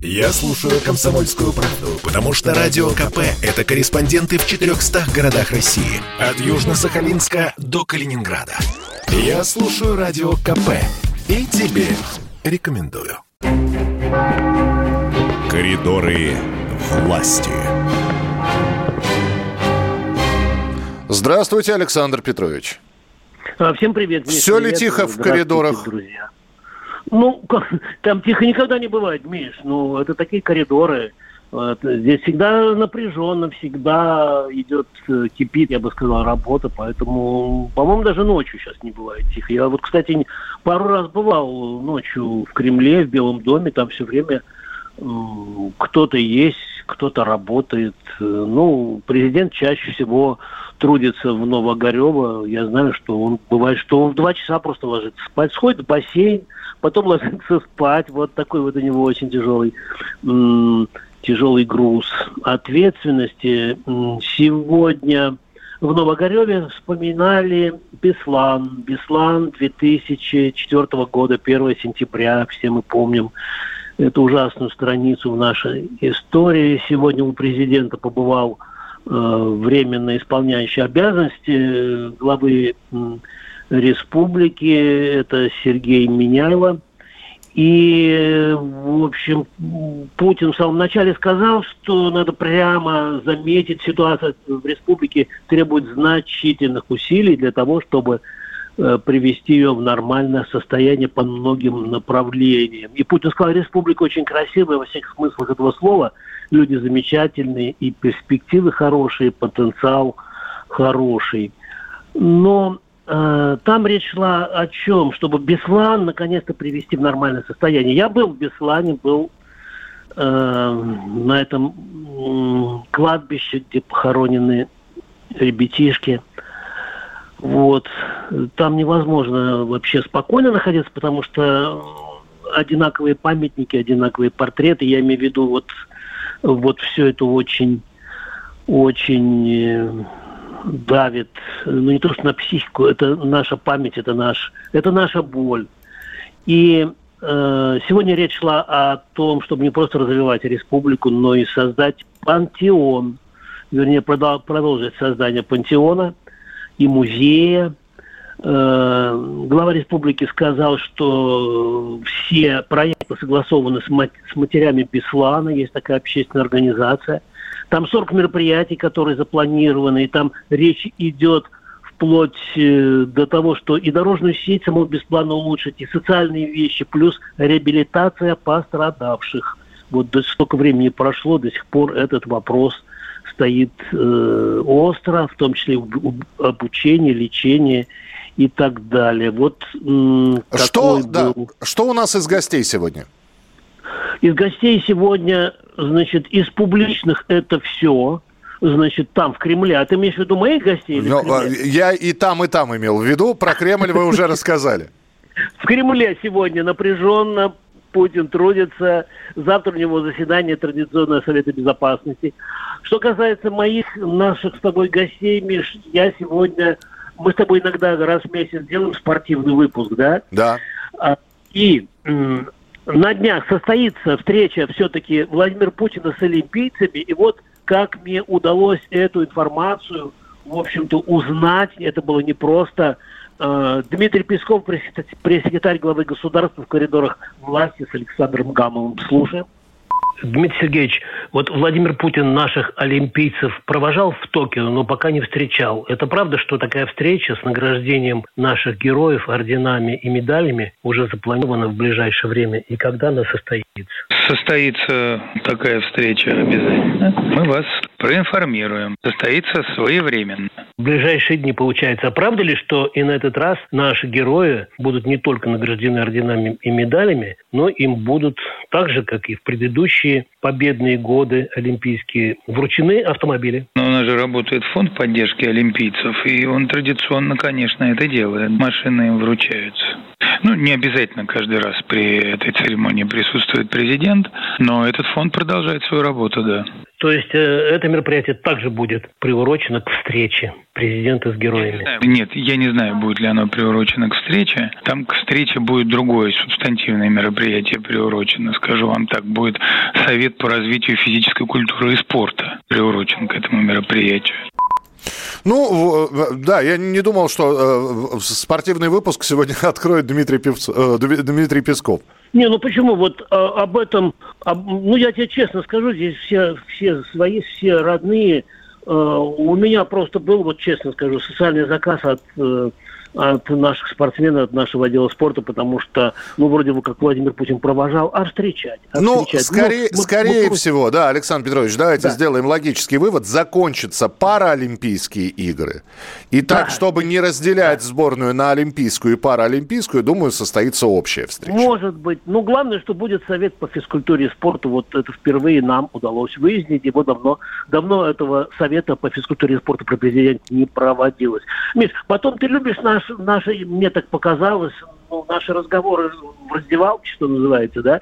Я слушаю «Комсомольскую правду», потому что «Радио КП» — это корреспонденты в 400 городах России. От Южно-Сахалинска до Калининграда. Я слушаю «Радио КП» и тебе рекомендую. Коридоры власти. Здравствуйте, Александр Петрович. А, Всем привет. Миш, Все ли тихо в коридорах? Друзья. Ну, как- там тихо никогда не бывает, Миш. Ну, это такие коридоры. Вот, Здесь всегда напряженно, всегда идет, э, кипит, я бы сказал, работа, поэтому, по-моему, даже ночью сейчас не бывает тихо. Я вот, кстати, пару раз бывал ночью в Кремле, в Белом доме, там все время кто-то есть, кто-то работает. Э, Ну, президент чаще всего трудится в Новогорево. Я знаю, что он бывает, что он в два часа просто ложится спать, сходит в бассейн, потом ложится спать. Вот такой вот у него очень тяжелый, тяжелый груз ответственности. Сегодня в Новогореве вспоминали Беслан. Беслан 2004 года, 1 сентября, все мы помним эту ужасную страницу в нашей истории. Сегодня у президента побывал э, временно исполняющий обязанности э, главы м, республики, это Сергей Миняйло. И, в общем, Путин в самом начале сказал, что надо прямо заметить, ситуация в республике требует значительных усилий для того, чтобы э, привести ее в нормальное состояние по многим направлениям. И Путин сказал, республика очень красивая во всех смыслах этого слова, люди замечательные, и перспективы хорошие, потенциал хороший. Но там речь шла о чем? Чтобы Беслан наконец-то привести в нормальное состояние. Я был в Беслане, был э, на этом м, кладбище, где похоронены ребятишки. Вот. Там невозможно вообще спокойно находиться, потому что одинаковые памятники, одинаковые портреты. Я имею в виду вот, вот все это очень, очень э, давит, ну не то что на психику, это наша память, это наш, это наша боль. И э, сегодня речь шла о том, чтобы не просто развивать республику, но и создать пантеон, вернее продол- продолжить создание пантеона и музея. Э, Глава республики сказал, что все проекты согласованы с, мат- с матерями Беслана, есть такая общественная организация. Там 40 мероприятий, которые запланированы, и там речь идет вплоть э, до того, что и дорожную сеть саму бесплатно улучшить, и социальные вещи, плюс реабилитация пострадавших. Вот до столько времени прошло, до сих пор этот вопрос стоит э, остро, в том числе об- об- обучение, лечение и так далее. Вот Что, такой да, был что у нас из гостей сегодня? из гостей сегодня, значит, из публичных это все. Значит, там, в Кремле. А ты имеешь в виду моих гостей? или в Ну, а, я и там, и там имел в виду. Про Кремль вы уже рассказали. В Кремле сегодня напряженно Путин трудится. Завтра у него заседание традиционного Совета Безопасности. Что касается моих, наших с тобой гостей, Миш, я сегодня... Мы с тобой иногда раз в месяц делаем спортивный выпуск, да? Да. А, И на днях состоится встреча все-таки Владимира Путина с олимпийцами. И вот как мне удалось эту информацию, в общем-то, узнать, это было непросто. Э, Дмитрий Песков, пресс- пресс-секретарь главы государства в коридорах власти с Александром Гамовым. Слушаем. Дмитрий Сергеевич, вот Владимир Путин наших олимпийцев провожал в Токио, но пока не встречал. Это правда, что такая встреча с награждением наших героев орденами и медалями уже запланирована в ближайшее время? И когда она состоится? Состоится такая встреча обязательно. Мы вас проинформируем. Состоится своевременно. В ближайшие дни получается. А правда ли, что и на этот раз наши герои будут не только награждены орденами и медалями, но им будут так же, как и в предыдущие победные годы олимпийские, вручены автомобили? Но у нас же работает фонд поддержки олимпийцев, и он традиционно, конечно, это делает. Машины им вручаются. Ну, не обязательно каждый раз при этой церемонии присутствует президент, но этот фонд продолжает свою работу, да. То есть э, это мероприятие также будет приурочено к встрече президента с героями. Нет, я не знаю, будет ли оно приурочено к встрече. Там к встрече будет другое субстантивное мероприятие приурочено, скажу вам так. Будет Совет по развитию физической культуры и спорта приурочен к этому мероприятию. Ну, да, я не думал, что э, спортивный выпуск сегодня откроет Дмитрий, Певц, э, Дмитрий Песков. Не, ну почему? Вот э, об этом, об, ну я тебе честно скажу, здесь все, все свои, все родные. Э, у меня просто был, вот честно скажу, социальный заказ от э, от наших спортсменов, от нашего отдела спорта, потому что, ну, вроде бы, как Владимир Путин провожал, а встречать. А ну, встречать. скорее, ну, скорее мы, всего, да, Александр Петрович, давайте да. сделаем логический вывод. Закончатся Паралимпийские игры. И да. так, чтобы не разделять да. сборную на Олимпийскую и Паралимпийскую, думаю, состоится общая встреча. Может быть. Ну, главное, что будет совет по физкультуре и спорту. Вот это впервые нам удалось выяснить. Его давно, давно этого совета по физкультуре и спорту при президенте не проводилось. Миш, потом ты любишь наш наши, мне так показалось, ну, наши разговоры в раздевалке, что называется, да,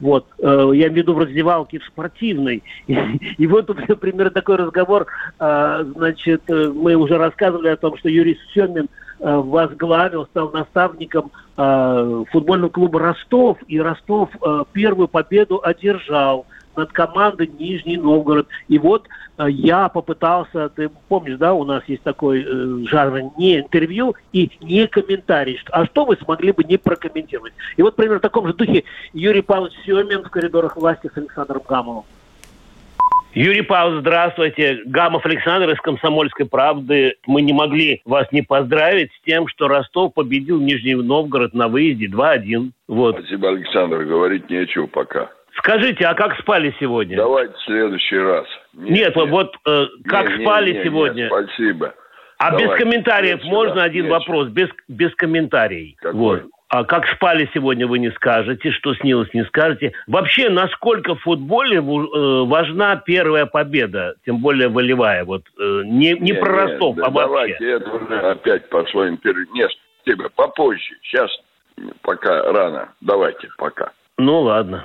вот, э, я имею в виду в раздевалке в спортивной. И, и вот, например, такой разговор, э, значит, э, мы уже рассказывали о том, что Юрий Семин э, возглавил, стал наставником э, футбольного клуба Ростов, и Ростов э, первую победу одержал над командой Нижний Новгород. И вот э, я попытался, ты помнишь, да, у нас есть такой э, жанр не интервью и не комментарий. А что вы смогли бы не прокомментировать? И вот примерно в таком же духе Юрий Павлович Семин в коридорах власти с Александром Гамовым. Юрий Павлович, здравствуйте. Гамов Александр из «Комсомольской правды». Мы не могли вас не поздравить с тем, что Ростов победил Нижний Новгород на выезде 2-1. Вот. Спасибо, Александр. Говорить нечего пока. Скажите, а как спали сегодня? Давайте в следующий раз. Нет, нет, вот э, как нет, спали нет, сегодня? Нет, спасибо. А Давайте без комментариев можно раз. один Нечего. вопрос? Без, без комментариев. Какой? Вот. А как спали сегодня, вы не скажете, что снилось, не скажете. Вообще, насколько в футболе э, важна первая победа, тем более волевая, вот э, не, не нет, про Ростов, нет, а да вообще. Давайте, это уже опять по своим первым. Нет, тебе попозже. Сейчас пока рано. Давайте, пока. Ну ладно.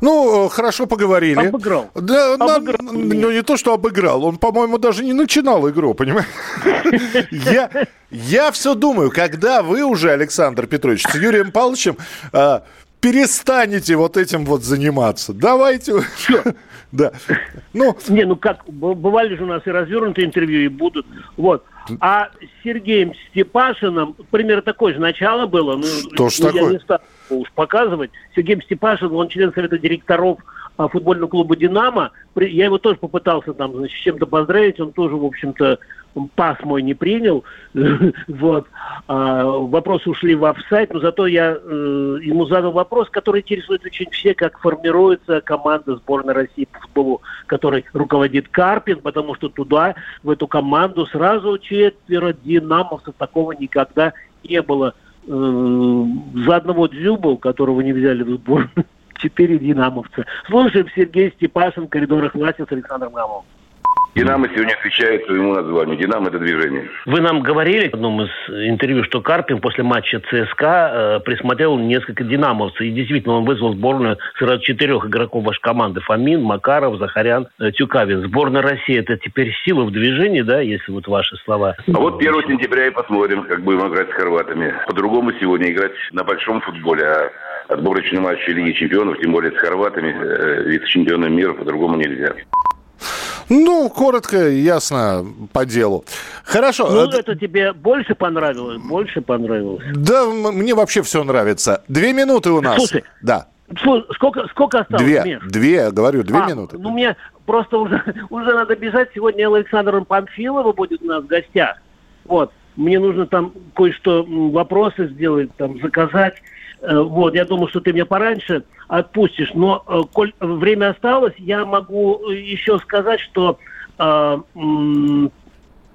Ну, хорошо поговорили. Обыграл. Да, обыграл. На, ну, не то, что обыграл. Он, по-моему, даже не начинал игру, понимаешь? Я, я все думаю, когда вы уже, Александр Петрович, с Юрием Павловичем а, перестанете вот этим вот заниматься. Давайте. Да. Ну, не, ну как, бывали же у нас и развернутые интервью, и будут. Вот. А с Сергеем Степашиным примерно такое же начало было. Ну, что ж ну, такое? Уж показывать. Сергей Степашин, он член совета директоров а, футбольного клуба «Динамо». Я его тоже попытался там, значит, чем-то поздравить. Он тоже, в общем-то, пас мой не принял. вот. А, вопросы ушли в офсайт, но зато я э, ему задал вопрос, который интересует очень все, как формируется команда сборной России по футболу, которой руководит Карпин, потому что туда, в эту команду сразу четверо динамовцев. Такого никогда не было. Э, за одного Дзюбу, которого не взяли в сбор, четыре динамовца. Слушаем Сергей Степашин коридорах власти с Александром Гамовым. «Динамо» сегодня отвечает своему названию. «Динамо» – это движение. Вы нам говорили в одном из интервью, что Карпин после матча ЦСКА э, присмотрел несколько «Динамовцев». И действительно, он вызвал сборную сразу четырех игроков вашей команды. Фомин, Макаров, Захарян, э, Тюкавин. Сборная России – это теперь сила в движении, да, если вот ваши слова? А вот 1 сентября и посмотрим, как будем играть с хорватами. По-другому сегодня играть на большом футболе, а отборочный матч Лиги чемпионов, тем более с хорватами, э, вице-чемпионом мира, по-другому нельзя. Ну, коротко, ясно, по делу. Хорошо. Ну, это тебе больше понравилось? Больше понравилось? Да, мне вообще все нравится. Две минуты у нас. Слушай, да. Сколько, сколько осталось, Две, Миш? две, говорю, две а, минуты. Ну, мне просто уже, уже надо бежать. Сегодня Александр Памфилова будет у нас в гостях. Вот. Мне нужно там кое-что, вопросы сделать, там, заказать. Э, вот, я думаю, что ты меня пораньше отпустишь. Но, э, коль время осталось, я могу э, еще сказать, что э,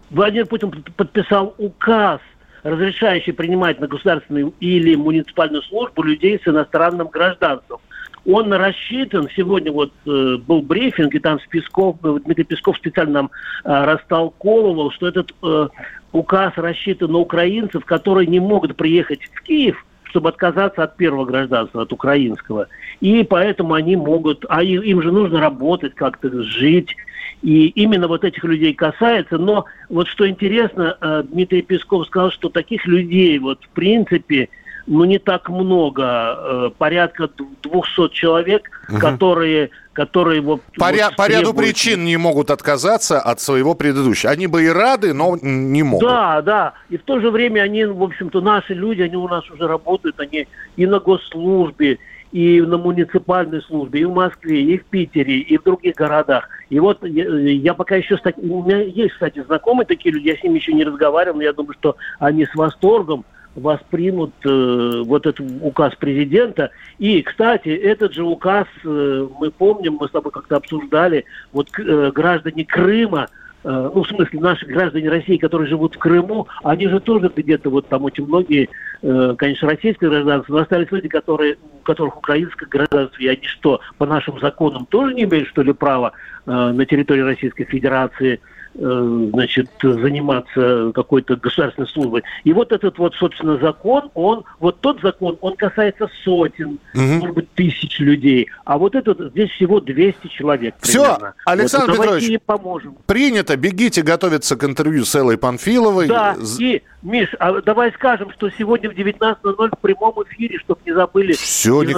Владимир Путин подписал указ, разрешающий принимать на государственную или муниципальную службу людей с иностранным гражданством. Он рассчитан, сегодня вот э, был брифинг, и там Песков, Дмитрий Песков специально нам э, растолковывал, что этот э, указ рассчитан на украинцев, которые не могут приехать в Киев – чтобы отказаться от первого гражданства, от украинского. И поэтому они могут, а им же нужно работать, как-то жить. И именно вот этих людей касается. Но вот что интересно, э, Дмитрий Песков сказал, что таких людей вот в принципе ну, не так много, э, порядка 200 человек, угу. которые которые вот... По, вот по ряду причин не могут отказаться от своего предыдущего. Они бы и рады, но не могут. Да, да. И в то же время они, в общем-то, наши люди, они у нас уже работают, они и на госслужбе, и на муниципальной службе, и в Москве, и в Питере, и в других городах. И вот я, я пока еще... У меня есть, кстати, знакомые такие люди, я с ними еще не разговаривал, но я думаю, что они с восторгом воспримут э, вот этот указ президента. И, кстати, этот же указ, э, мы помним, мы с тобой как-то обсуждали, вот э, граждане Крыма, Э, ну, в смысле, наши граждане России, которые живут в Крыму, они же тоже где-то, вот там очень многие, э, конечно, российское гражданство, но остались люди, которые, у которых украинское гражданство, и они что, по нашим законам тоже не имеют, что ли, права э, на территории Российской Федерации значит, заниматься какой-то государственной службой. И вот этот вот, собственно, закон, он, вот тот закон, он касается сотен, угу. может быть, тысяч людей. А вот этот, здесь всего 200 человек Все, Александр вот, Петрович, поможем. принято, бегите готовиться к интервью с Эллой Панфиловой. Да, и, Миш, а давай скажем, что сегодня в 19.00 в прямом эфире, чтобы не забыли. Все, не...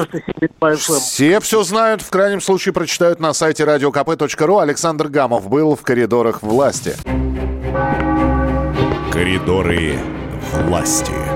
все все знают, в крайнем случае прочитают на сайте radiokp.ru. Александр Гамов был в коридорах власти власти. Коридоры власти.